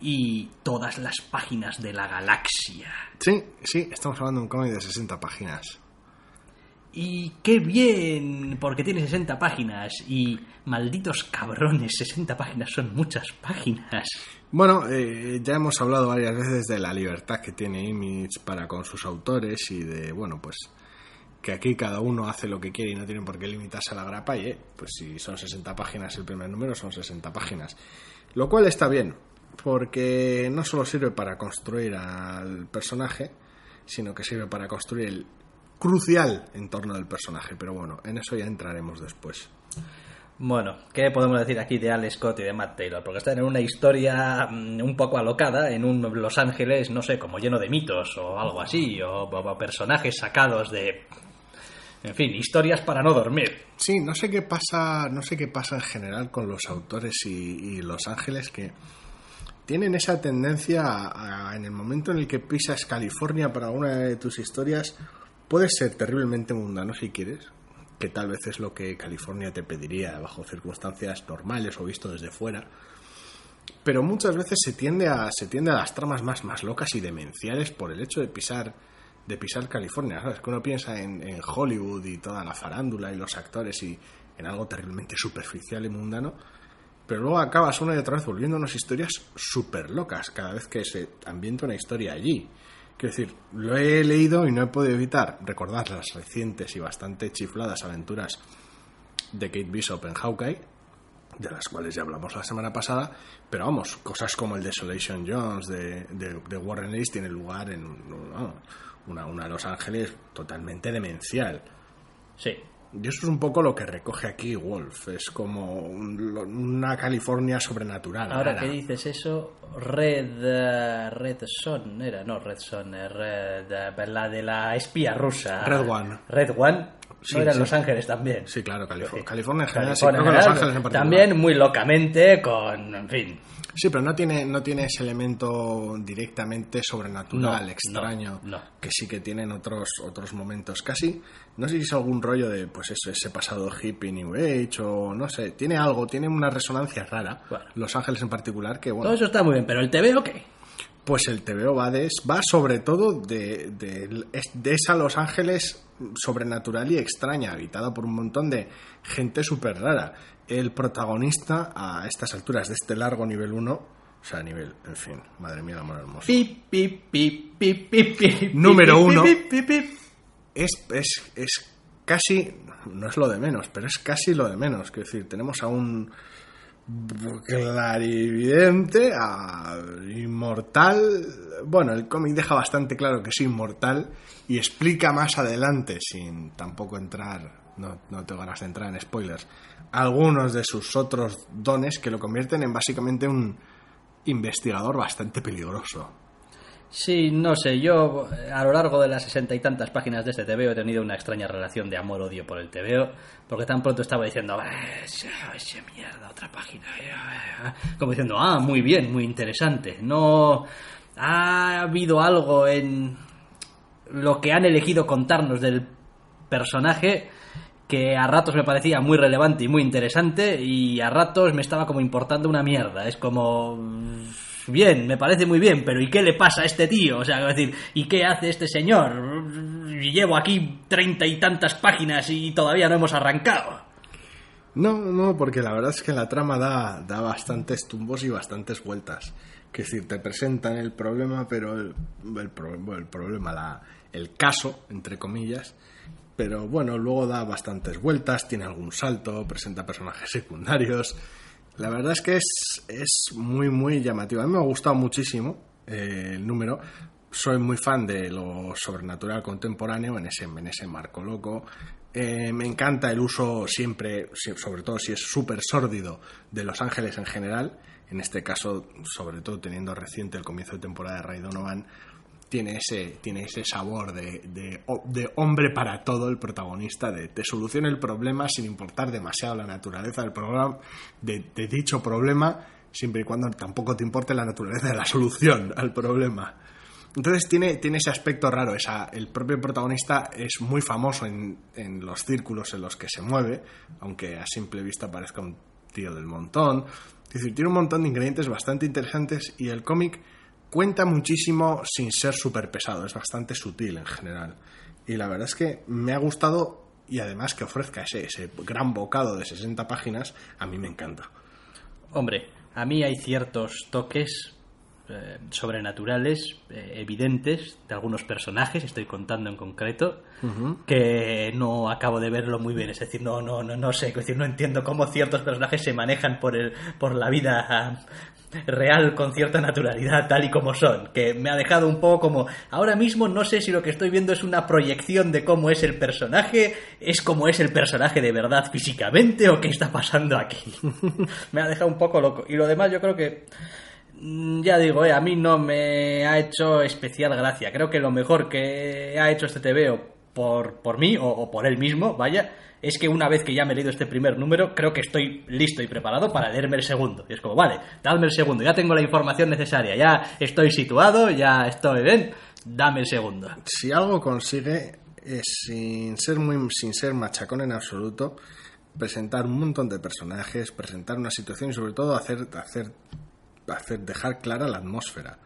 Y todas las páginas de la galaxia. Sí, sí, estamos hablando de un cómic de 60 páginas. Y qué bien, porque tiene 60 páginas. Y malditos cabrones, 60 páginas son muchas páginas. Bueno, eh, ya hemos hablado varias veces de la libertad que tiene Image para con sus autores y de, bueno, pues que aquí cada uno hace lo que quiere y no tienen por qué limitarse a la grapa y, eh, pues si son 60 páginas el primer número, son 60 páginas. Lo cual está bien, porque no solo sirve para construir al personaje, sino que sirve para construir el crucial entorno del personaje. Pero bueno, en eso ya entraremos después. Bueno, ¿qué podemos decir aquí de Al Scott y de Matt Taylor? Porque están en una historia mm, un poco alocada, en un Los Ángeles, no sé, como lleno de mitos o algo así, o, o- o personajes sacados de... En fin, historias para no dormir. Sí, no sé qué pasa, no sé qué pasa en general con los autores y, y Los Ángeles que tienen esa tendencia a, en el momento en el que pisas California para una de tus historias, puedes ser terriblemente mundano si quieres, que tal vez es lo que California te pediría bajo circunstancias normales o visto desde fuera. Pero muchas veces se tiende a, se tiende a las tramas más, más locas y demenciales por el hecho de pisar de pisar California, ¿sabes? Que uno piensa en, en Hollywood y toda la farándula y los actores y en algo terriblemente superficial y mundano, pero luego acabas una y otra vez volviendo a unas historias súper locas cada vez que se ambienta una historia allí. Quiero decir, lo he leído y no he podido evitar recordar las recientes y bastante chifladas aventuras de Kate Bishop en Hawkeye, de las cuales ya hablamos la semana pasada, pero vamos, cosas como el Desolation Jones de, de, Warren Ellis tienen lugar en una, una Los Ángeles totalmente demencial. Sí. Y eso es un poco lo que recoge aquí Wolf, es como un- una California sobrenatural. Ahora que dices eso, Red eh, Red Son era, no Red Son, eh, Red, eh, la de la espía rusa. Red One. Red One, Sí, no sí. Los Ángeles también. Sí, claro. California en general, sí, California creo que en Los general, Ángeles en particular. También muy locamente con, en fin, Sí, pero no tiene, no tiene ese elemento directamente sobrenatural, No, extraño, no, no. que sí que tienen otros, otros momentos. Casi, no sé si es algún rollo de, pues eso, ese pasado hippie New Age o no sé, tiene algo, tiene una resonancia rara. Bueno. Los Ángeles en particular, que bueno, todo eso está muy bien, pero el TV, ¿o qué? Pues el TVO va, de, va sobre todo de, de, de esa Los Ángeles sobrenatural y extraña, habitada por un montón de gente súper rara. El protagonista a estas alturas de este largo nivel 1, o sea, nivel, en fin, madre mía, el amor hermoso. Pip, pip, pip, pip, pip, pip, Número pip, uno. pip, pip, pip. es, es, es casi, no es lo de menos, pero es casi lo de menos. Quiero decir, tenemos a un clarividente, inmortal. Bueno, el cómic deja bastante claro que es inmortal y explica más adelante, sin tampoco entrar, no, no tengo ganas de entrar en spoilers, algunos de sus otros dones que lo convierten en básicamente un investigador bastante peligroso. Sí, no sé, yo eh, a lo largo de las sesenta y tantas páginas de este TVO he tenido una extraña relación de amor-odio por el TVO, porque tan pronto estaba diciendo, "Eh, esa esa mierda, otra página, eh, eh", como diciendo, ah, muy bien, muy interesante. No ha habido algo en lo que han elegido contarnos del personaje que a ratos me parecía muy relevante y muy interesante y a ratos me estaba como importando una mierda. Es como... Bien, me parece muy bien, pero ¿y qué le pasa a este tío? O sea, decir, ¿y qué hace este señor? Llevo aquí treinta y tantas páginas y todavía no hemos arrancado. No, no, porque la verdad es que la trama da, da bastantes tumbos y bastantes vueltas. Que es decir, te presentan el problema, pero el, el, el problema, la, el caso, entre comillas, pero bueno, luego da bastantes vueltas, tiene algún salto, presenta personajes secundarios. La verdad es que es, es muy, muy llamativo. A mí me ha gustado muchísimo eh, el número. Soy muy fan de lo sobrenatural contemporáneo en ese, en ese marco loco. Eh, me encanta el uso siempre, si- sobre todo si es súper sórdido, de Los Ángeles en general. En este caso, sobre todo teniendo reciente el comienzo de temporada de Ray Donovan, tiene ese, tiene ese sabor de, de, hombre para todo el protagonista, de te soluciona el problema sin importar demasiado la naturaleza del programa, de, de dicho problema, siempre y cuando tampoco te importe la naturaleza de la solución al problema. Entonces tiene, tiene ese aspecto raro, esa, el propio protagonista es muy famoso en, en los círculos en los que se mueve, aunque a simple vista parezca un tío del montón. Es decir, tiene un montón de ingredientes bastante interesantes y el cómic cuenta muchísimo sin ser súper pesado, es bastante sutil en general. Y la verdad es que me ha gustado y además que ofrezca ese, ese gran bocado de 60 páginas, a mí me encanta. Hombre, a mí hay ciertos toques eh, sobrenaturales, eh, evidentes, de algunos personajes, estoy contando en concreto, que no acabo de verlo muy bien. Es decir, no, no, no, no sé, es decir, no entiendo cómo ciertos personajes se manejan por, el, por la vida real con cierta naturalidad, tal y como son. Que me ha dejado un poco como. Ahora mismo no sé si lo que estoy viendo es una proyección de cómo es el personaje, es como es el personaje de verdad físicamente o qué está pasando aquí. me ha dejado un poco loco. Y lo demás, yo creo que. Mm, Ya digo, eh, a mí no me ha hecho especial gracia. Creo que lo mejor que ha hecho este TVO por, por mí o, o por él mismo, vaya, es que una vez que ya me he leído este primer número, creo que estoy listo y preparado para leerme el segundo. Y es como, vale, dadme el segundo, ya tengo la información necesaria, ya estoy situado, ya estoy bien, dame el segundo. si algo consigue es sin ser muy sin ser machacón en absoluto presentar un montón de personajes presentar una situación y sobre todo hacer hacer hacer dejar clara la atmósfera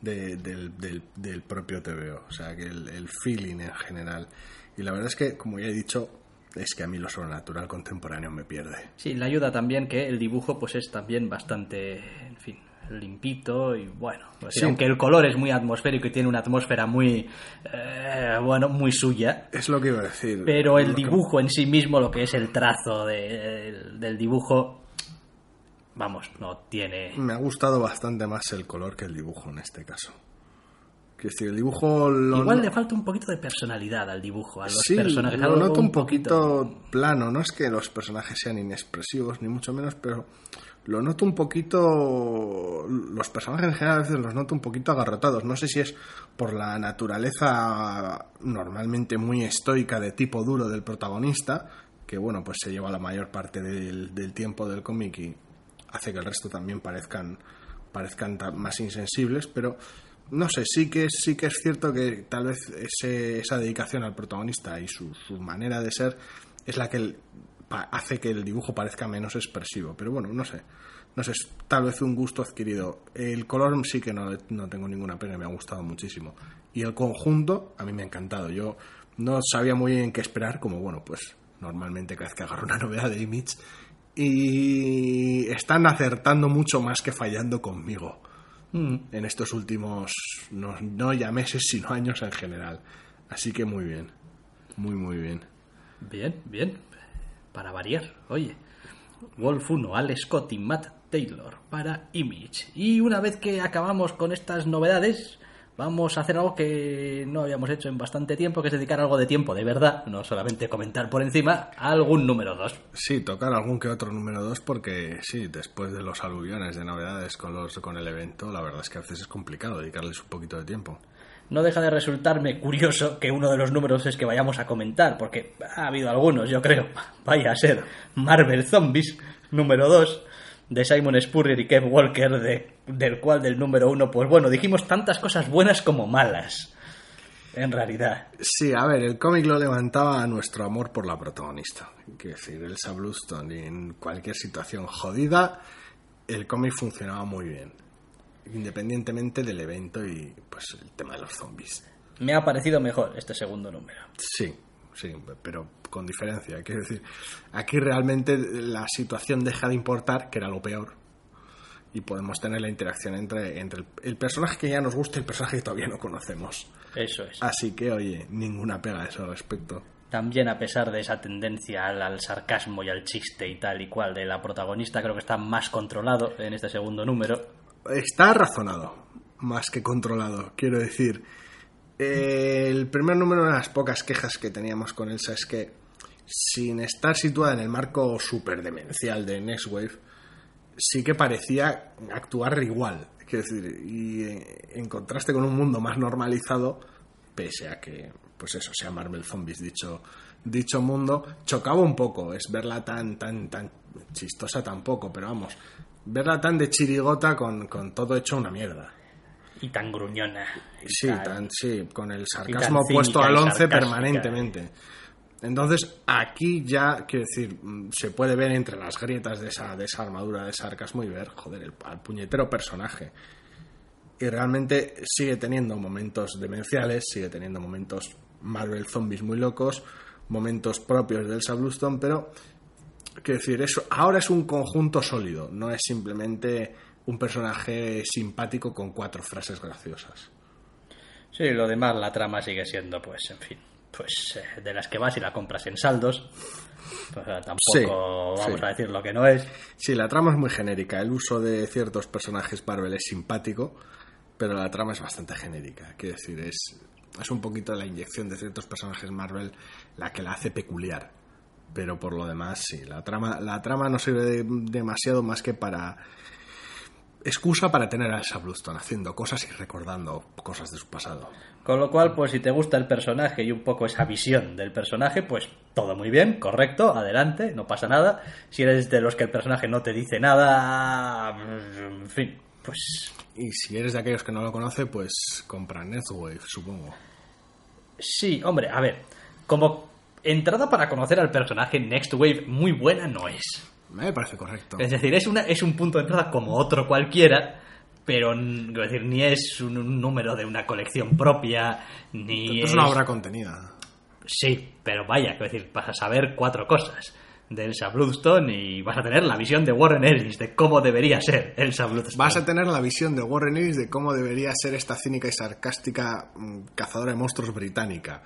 de- del, del- propio TVO o sea que el feeling en general y la verdad es que como ya he dicho es que a mí lo sobrenatural contemporáneo me pierde. Sí, le ayuda también que el dibujo pues es también bastante, en fin, limpito y bueno, pues, Sí. aunque el color es muy atmosférico y tiene una atmósfera muy, eh, bueno, muy suya, es lo que iba a decir. Pero el que- dibujo en sí mismo, lo que es el trazo de- del dibujo, vamos, no tiene... me ha gustado bastante más el color que el dibujo en este caso Quiero decir, el dibujo lo Igual le falta un poquito de personalidad al dibujo, a los sí, personajes. lo noto un poquito plano. No es que los personajes sean inexpresivos, ni mucho menos, pero lo noto un poquito. Los personajes en general a veces los noto un poquito agarrotados. No sé si es por la naturaleza normalmente muy estoica de tipo duro del protagonista, que bueno, pues se lleva la mayor parte del, del tiempo del cómic y hace que el resto también parezcan, parezcan más insensibles, pero no sé, sí que, sí que es cierto que tal vez ese- esa dedicación al protagonista y su, su manera de ser es la que hace que el dibujo parezca menos expresivo. Pero bueno, no sé. No sé, es tal vez un gusto adquirido. El color sí que no, no tengo ninguna pena, me ha gustado muchísimo. Y el conjunto a mí me ha encantado. Yo no sabía muy bien qué esperar, como bueno, pues normalmente cada vez que agarro una novedad de Image. Y están acertando mucho más que fallando conmigo en estos últimos, no, no ya meses, sino años en general. Así que muy bien, muy, muy bien. Bien, bien. Para variar, oye. Wolf 1, Alex Scott y Matt Taylor para Image. Y una vez que acabamos con estas novedades, vamos a hacer algo que no habíamos hecho en bastante tiempo, que es dedicar algo de tiempo de verdad, no solamente comentar por encima, a algún número 2. Sí, tocar algún que otro número 2 porque sí, después de los aluviones de novedades con, los, con el evento, la verdad es que a veces es complicado dedicarles un poquito de tiempo. No deja de resultarme curioso que uno de los números es que vayamos a comentar, porque ha habido algunos, yo creo. Vaya a ser Marvel Zombies, número 2, de Simon Spurrier y Kev Walker, de, del cual del número 1, pues bueno, dijimos tantas cosas buenas como malas. En realidad. Sí, a ver, el cómic lo levantaba a nuestro amor por la protagonista. Quiero decir, Elsa Bluestone, y en cualquier situación jodida, el cómic funcionaba muy bien. Independientemente del evento y pues el tema de los zombies. Me ha parecido mejor este segundo número. Sí, sí, pero con diferencia. Quiero decir, aquí realmente la situación deja de importar, que era lo peor, y podemos tener la interacción entre, entre el, el personaje que ya nos gusta y el personaje que todavía no conocemos. Eso es. Así que, oye, ninguna pega a eso al respecto. También a pesar de esa tendencia al, al sarcasmo y al chiste y tal y cual de la protagonista, creo que está más controlado en este segundo número. Está razonado, más que controlado. Quiero decir, el primer número de las pocas quejas que teníamos con Elsa es que, sin estar situada en el marco super demencial de Next Wave, sí que parecía actuar igual. Quiero decir, y eh, en contraste con un mundo más normalizado, pese a que, pues eso, sea Marvel Zombies dicho, dicho mundo, chocaba un poco. Es verla tan, tan, tan chistosa tampoco, pero vamos, verla tan de chirigota con, con todo hecho una mierda. Y tan gruñona. y Sí, tal. tan, sí, con el sarcasmo puesto al y 11 sarcástica. permanentemente. Entonces, aquí ya, quiero decir, se puede ver entre las grietas de esa, de esa armadura de sarcasmo y ver, joder, el, al puñetero personaje. Y realmente sigue teniendo momentos demenciales, sigue teniendo momentos Marvel Zombies muy locos, momentos propios de Elsa Bluestone, pero, quiero decir, eso ahora es un conjunto sólido, no es simplemente un personaje simpático con cuatro frases graciosas. Sí, lo demás, la trama sigue siendo, pues, en fin, pues eh, de las que vas y la compras en saldos. Pues, tampoco Sí, vamos sí. a decir lo que no es. Sí, la trama es muy genérica. El uso de ciertos personajes Marvel es simpático, pero la trama es bastante genérica. Quiero decir, es, es un poquito la inyección de ciertos personajes Marvel la que la hace peculiar. Pero por lo demás, sí, la trama, la trama no sirve de- demasiado más que para excusa para tener a Elsa Bluestone haciendo cosas y recordando cosas de su pasado. Con lo cual, pues si te gusta el personaje y un poco esa visión del personaje, pues todo muy bien, correcto, adelante, no pasa nada. Si eres de los que el personaje no te dice nada, en fin, pues Y si eres de aquellos que no lo conoce, pues compra Netwave, supongo. sí, hombre, a ver, como entrada para conocer al personaje, Next Wave muy buena no es. Me parece correcto. Es decir, es, una, es un punto de entrada como otro cualquiera, pero decir, ni es un, número de una colección propia, ni Es una obra contenida. Sí, pero vaya, quiero decir, vas a saber cuatro cosas de Elsa Bloodstone y vas a tener la visión de Warren Ellis de cómo debería ser Elsa Bloodstone. Vas a tener la visión de Warren Ellis de cómo debería ser esta cínica y sarcástica mm, cazadora de monstruos británica.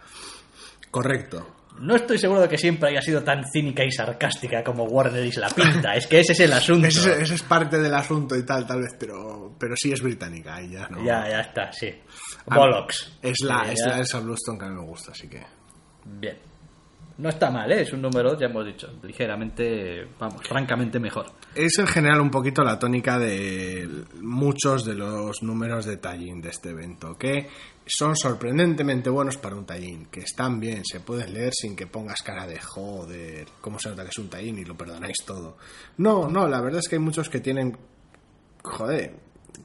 Correcto. No estoy seguro de que siempre haya sido tan cínica y sarcástica como Warren Ellis la pinta. es que ese es el asunto. Ese, es- ese es parte del asunto y tal, tal vez, pero, pero sí es británica ahí ya, ¿no? Ya, ya está, sí. Bollocks. Es la, es la Elsa Bluestone que a mí me gusta, así que... Bien. No está mal, ¿eh? es un número, ya hemos dicho, ligeramente, vamos, francamente mejor. Es en general un poquito la tónica de muchos de los números de tallín de este evento, que son sorprendentemente buenos para un tallín, que están bien, se pueden leer sin que pongas cara de joder, cómo se nota que es un tallín y lo perdonáis todo. No, no, la verdad es que hay muchos que tienen, joder,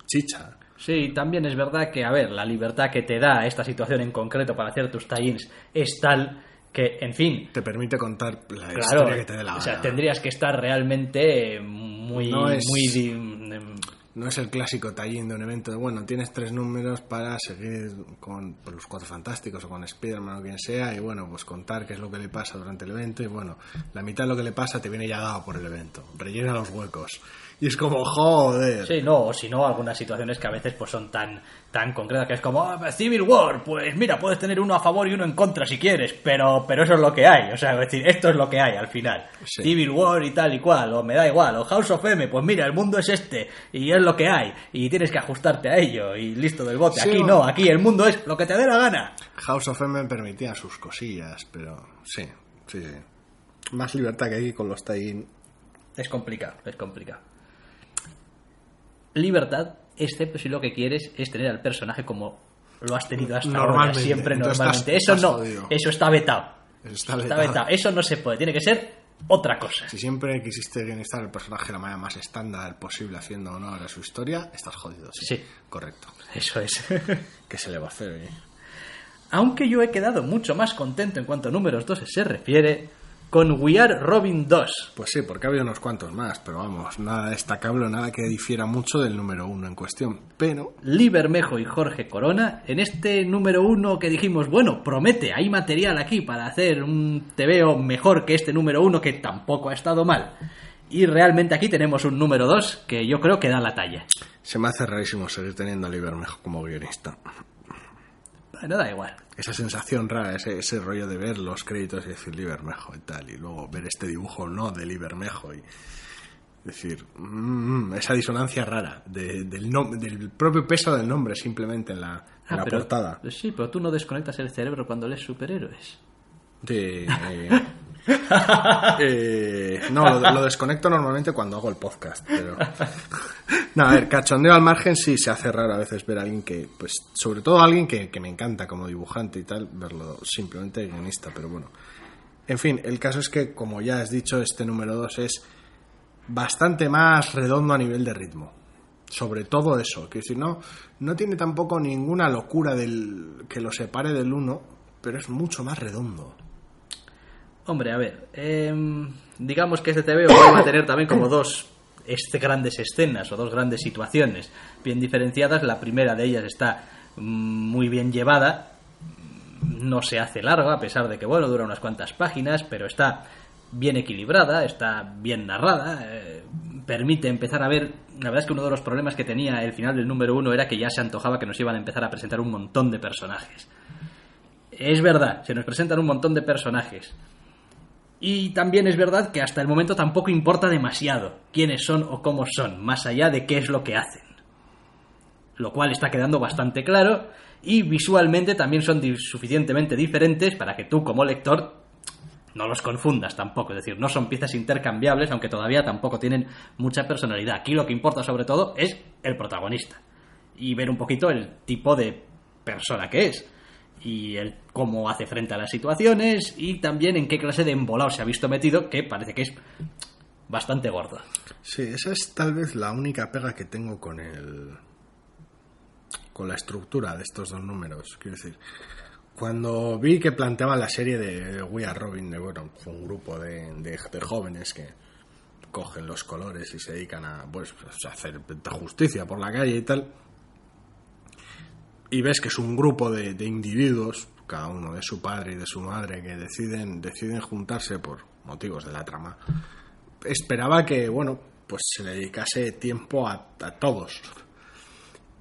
chicha. Sí, también es verdad que, a ver, la libertad que te da esta situación en concreto para hacer tus tie-ins es tal que, en fin, Te permite contar la claro, historia que te dé la o sea, gana. tendrías que estar realmente muy, No es- muy em, No es el clásico tallín de un evento de, bueno, tienes tres números para seguir con los Cuatro Fantásticos o con Spider-Man o quien sea y, bueno, pues contar qué es lo que le pasa durante el evento y, bueno, la mitad de lo que le pasa te viene ya dado por el evento. Rellena los huecos. Y es como, joder. Sí, no, o si no, algunas situaciones que a veces pues son tan, tan concretas que es como "Ah, Civil War, pues mira, puedes tener uno a favor y uno en contra si quieres, pero, pero eso es lo que hay, o sea, es decir, esto es lo que hay al final. Sí. Civil War y tal y cual, o me da igual, o House of M, pues mira, el mundo es este y es lo que hay y tienes que ajustarte a ello y listo del bote. Sí, aquí o- no, aquí el mundo es lo que te dé la gana. House of M permitía sus cosillas, pero sí, sí, sí. Más libertad que aquí con los tie Es complicado, es complicado. Libertad, excepto si lo que quieres es tener al personaje como lo has tenido hasta ahora, siempre normalmente. estás- eso estás no, eso está vetado. Eso está Está vetado. vetado. Eso no se puede, tiene que ser otra cosa. Si siempre quisiste guionistar el personaje de la manera más estándar posible haciendo honor a su historia, estás jodido. Sí, Sí. correcto. Eso es. ¿Qué se le va a hacer? eh? Aunque yo he quedado mucho más contento en cuanto a números 2 se refiere con We Are Robin 2. Pues sí, porque había unos cuantos más, pero vamos, nada destacable, nada que difiera mucho del número uno en cuestión. Pero Lee Bermejo y Jorge Corona, en este número uno que dijimos, bueno, promete, hay material aquí para hacer un TVO mejor que este número uno que tampoco ha estado mal. Y realmente aquí tenemos un número 2 que yo creo que da la talla. se me hace rarísimo seguir teniendo a Lee Bermejo como guionista. Bueno, da igual. Esa sensación rara, ese, ese rollo de ver los créditos y decir Lee Bermejo y tal, y luego ver este dibujo no de Lee Bermejo y decir, mm, esa disonancia rara de- del, del propio peso del nombre simplemente en la, en Ah, la pero- portada. Sí, pero tú no desconectas el cerebro cuando lees superhéroes. De, eh, eh, no, lo, desconecto normalmente cuando hago el podcast. Pero... No, a ver, cachondeo al margen sí se hace raro a veces ver a alguien que, pues, sobre todo a alguien que, me encanta como dibujante y tal, verlo simplemente guionista, pero bueno. En fin, el caso es que, como ya has dicho, este número 2 es bastante más redondo a nivel de ritmo. Sobre todo eso, que decir, no, no tiene tampoco ninguna locura del, que lo separe del 1, pero es mucho más redondo. Hombre, a ver, em, digamos que este TVO va a tener también como dos este, grandes escenas o dos grandes situaciones bien diferenciadas. La primera de ellas está mm, muy bien llevada, no se hace larga, a pesar de que, bueno, dura unas cuantas páginas, pero está bien equilibrada, está bien narrada, eh, permite empezar a ver... La verdad es que uno de los problemas que tenía el final del número uno era que ya se antojaba que nos iban a empezar a presentar un montón de personajes. Es verdad, se nos presentan un montón de personajes. Y también es verdad que hasta el momento tampoco importa demasiado quiénes son o cómo son, más allá de qué es lo que hacen. Lo cual está quedando bastante claro y visualmente también son suficientemente diferentes para que tú como lector no los confundas tampoco, es decir, no son piezas intercambiables, aunque todavía tampoco tienen mucha personalidad. Aquí lo que importa sobre todo es el protagonista y ver un poquito el tipo de persona que es y el cómo hace frente a las situaciones y también en qué clase de embolado se ha visto metido, que parece que es bastante gordo. Sí, esa es tal vez la única pega que tengo con el. con la estructura de estos dos números. Quiero decir, cuando vi que planteaban la serie de We Are Robin, de bueno, un grupo de, de- de jóvenes que cogen los colores y se dedican a, pues, a hacer justicia por la calle y tal. Y ves que es un grupo de, de individuos, cada uno de su padre y de su madre, que deciden, deciden juntarse por motivos de la trama esperaba que, bueno, pues se le dedicase tiempo a, todos.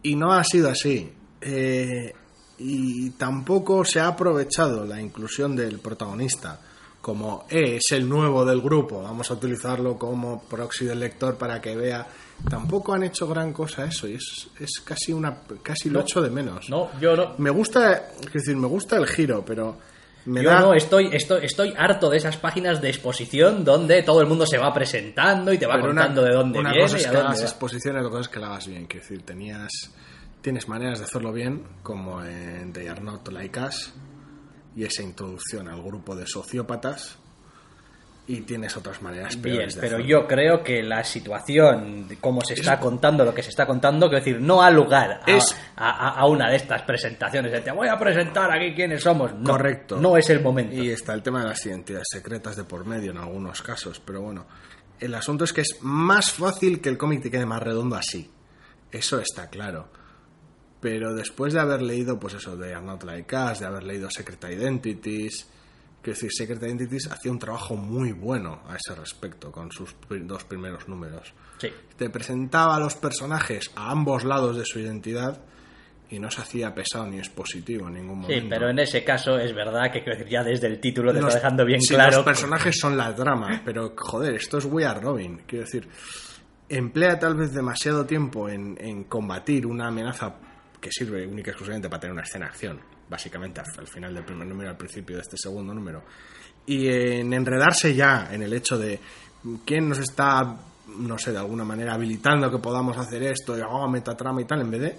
Y no ha sido así. Eh, y tampoco se ha aprovechado la inclusión del protagonista como "Eh, es el nuevo del grupo, vamos a utilizarlo como proxy del lector para que vea. Tampoco han hecho gran cosa eso y es, es casi una casi lo No. echo de menos. No, yo no. Me gusta, es decir, me gusta el giro, pero Me Yo da- no estoy, estoy, estoy harto de esas páginas de exposición donde todo el mundo se va presentando y te va Pero una- contando de dónde una viene cosa es y que hagas exposiciones, otra cosa es que la hagas bien. Quiero decir, tenías, tienes maneras de hacerlo bien, como en They Are Not Like Us, y esa introducción al grupo de sociópatas, y tienes otras maneras peores pero yo creo que la situación, cómo se está contando lo que se está contando, quiero decir, no ha lugar a, Es- a- a- a una de estas presentaciones de te voy a presentar aquí quiénes somos. No, Correcto. No es el momento. Y está el tema de las identidades secretas de por medio en algunos casos, pero bueno, el asunto es que es más fácil que el cómic te quede más redondo así. Eso está claro. Pero después de haber leído, pues eso, de Are Not Like Us, de haber leído Secret Identities, quiero decir, Secret Identities hacía un trabajo muy bueno a ese respecto con sus dos primeros números. Sí. Te presentaba a los personajes a ambos lados de su identidad y no se hacía pesado ni expositivo en ningún momento. Sí, pero en ese caso es verdad que quiero decir, ya desde el título te Los- está dejando bien sí, claro. Los personajes son la trama, pero joder, esto es We Are Robin. Quiero decir, emplea tal vez demasiado tiempo en, en combatir una amenaza que sirve única y exclusivamente para tener una escena de acción, básicamente al, al final del primer número, al principio de este segundo número, y en enredarse ya en el hecho de quién nos está, no sé, de alguna manera habilitando que podamos hacer esto, y oh, metatrama y tal, en vez de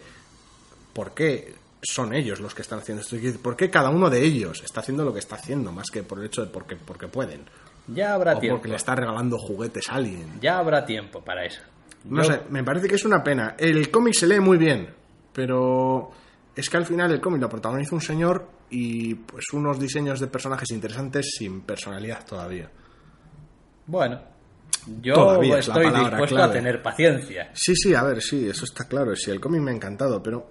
por qué son ellos los que están haciendo esto, por qué cada uno de ellos está haciendo lo que está haciendo, más que por el hecho de porque, porque pueden, Ya habrá o tiempo. porque le está regalando juguetes a alguien. Ya habrá tiempo para eso. No Yo- sé, me parece que es una pena. El cómic se lee muy bien, pero es que al final el cómic lo protagoniza un señor y pues unos diseños de personajes interesantes sin personalidad todavía. Bueno, yo Todavía estoy dispuesto clave. a tener paciencia. Sí, sí, a ver, sí, eso está claro. Sí, el cómic me ha encantado, pero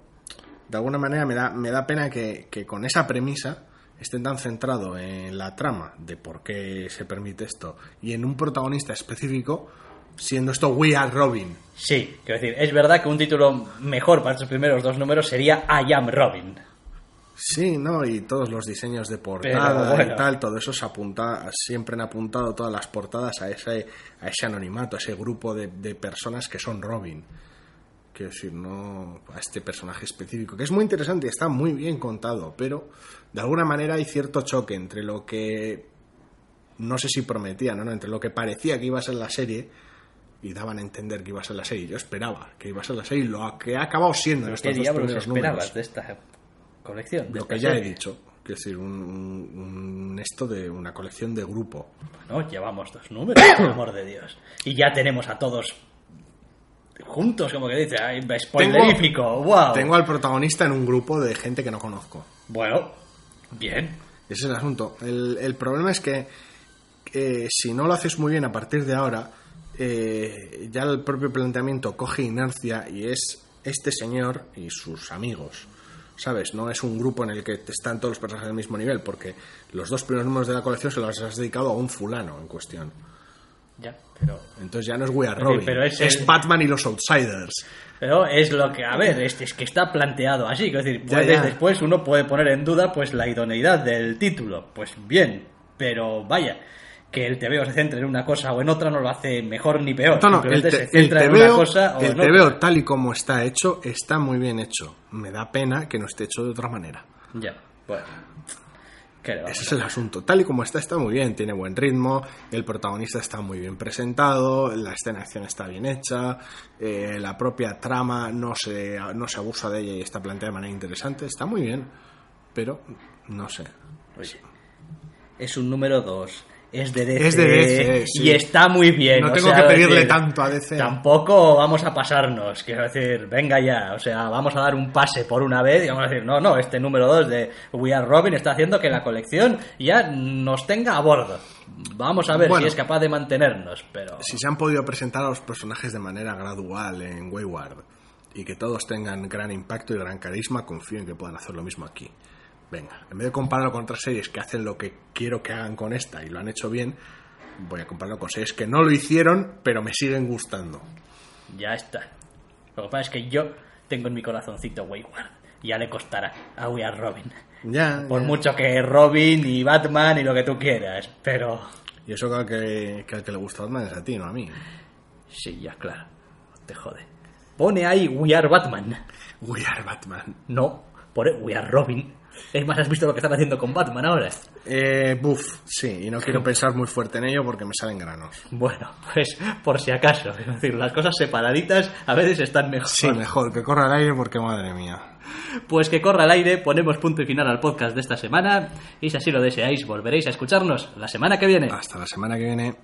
de alguna manera me da, me da pena que, que con esa premisa estén tan centrado en la trama de por qué se permite esto y en un protagonista específico, siendo esto We Are Robin. Sí, quiero decir, es verdad que un título mejor para estos primeros dos números sería I Am Robin. Sí, ¿no? Y todos los diseños de portada bueno. y tal, todo eso se apunta, siempre han apuntado todas las portadas a ese, a ese anonimato, a ese grupo de, de personas que son Robin. Quiero decir, no a este personaje específico, que es muy interesante y está muy bien contado, pero de alguna manera hay cierto choque entre lo que no sé si prometían o no, entre lo que parecía que iba a ser la serie y daban a entender que iba a ser la serie. Yo esperaba que iba a ser la serie y lo que ha acabado siendo en ¿Qué estos dos diablos primeros esperabas números. de esta colección? de Lo esta que ya he serie? dicho, quiero decir, un, un- un esto de una colección de grupo. Bueno, llevamos dos números, por amor de Dios. Y ya tenemos a todos juntos, como que dice, spoilerífico, wow. Tengo al protagonista en un grupo de gente que no conozco. Bueno, bien. Ese es el asunto. El, el problema es que eh, si no lo haces muy bien a partir de ahora, eh, ya el propio planteamiento coge inercia y es este señor y sus amigos. ¿Sabes? No es un grupo en el que están todos los personajes al mismo nivel, porque los dos primeros números de la colección se los has dedicado a un fulano en cuestión. Ya, pero, Entonces ya no es We Are Robin, pero es es el- Batman y los Outsiders. pero es lo que, a ver, es, es que está planteado así. Es decir, ya. después uno puede poner en duda pues la idoneidad del título. Pues bien, pero vaya, que el TVO se centre en una cosa o en otra no lo hace mejor ni peor. No, no, el, te- se el centra en una TVO, cosa o el en otra. TVO tal y como está hecho, está muy bien hecho. Me da pena que no esté hecho de otra manera. Ya, bueno. ¿Qué le vamos Ese es el asunto. Tal y como está, está muy bien. Tiene buen ritmo, el protagonista está muy bien presentado, la escena de acción está bien hecha, eh, la propia trama no se, no se abusa de ella y está planteada de manera interesante. Está muy bien, pero no sé. Oye, es un número 2. Es de DC. Es de DC, sí. Y está muy bien. No o tengo sea, que pedirle decir, tanto a DC. Tampoco vamos a pasarnos. Quiero decir, venga ya. O sea, vamos a dar un pase por una vez y vamos a decir, no, no, este número 2 de We Are Robin está haciendo que la colección ya nos tenga a bordo. Vamos a ver Bueno. si es capaz de mantenernos, pero. si se han podido presentar a los personajes de manera gradual en Wayward y que todos tengan gran impacto y gran carisma, confío en que puedan hacer lo mismo aquí. Venga, en vez de compararlo con otras series que hacen lo que quiero que hagan con esta y lo han hecho bien, voy a compararlo con series que no lo hicieron, pero me siguen gustando. Ya está. Lo que pasa es que yo tengo en mi corazoncito Wayward. Ya le costará a We Are Robin. Ya, Por ya. mucho que Robin y Batman y lo que tú quieras, pero Y eso al que, que al que le gusta Batman es a ti, no a mí. sí, ya claro, te jode. Pone ahí We Are Batman. We are Batman. No, pone We Are Robin. Es más, has visto lo que están haciendo con Batman ahora. Eh, buf, sí, y no quiero pensar muy fuerte en ello porque me salen granos. Bueno, pues por si acaso. Es decir, las cosas separaditas a veces están mejor. Sí, mejor que corra al aire porque madre mía. Pues que corra al aire, ponemos punto y final al podcast de esta semana. Y si así lo deseáis, volveréis a escucharnos la semana que viene. Hasta la semana que viene.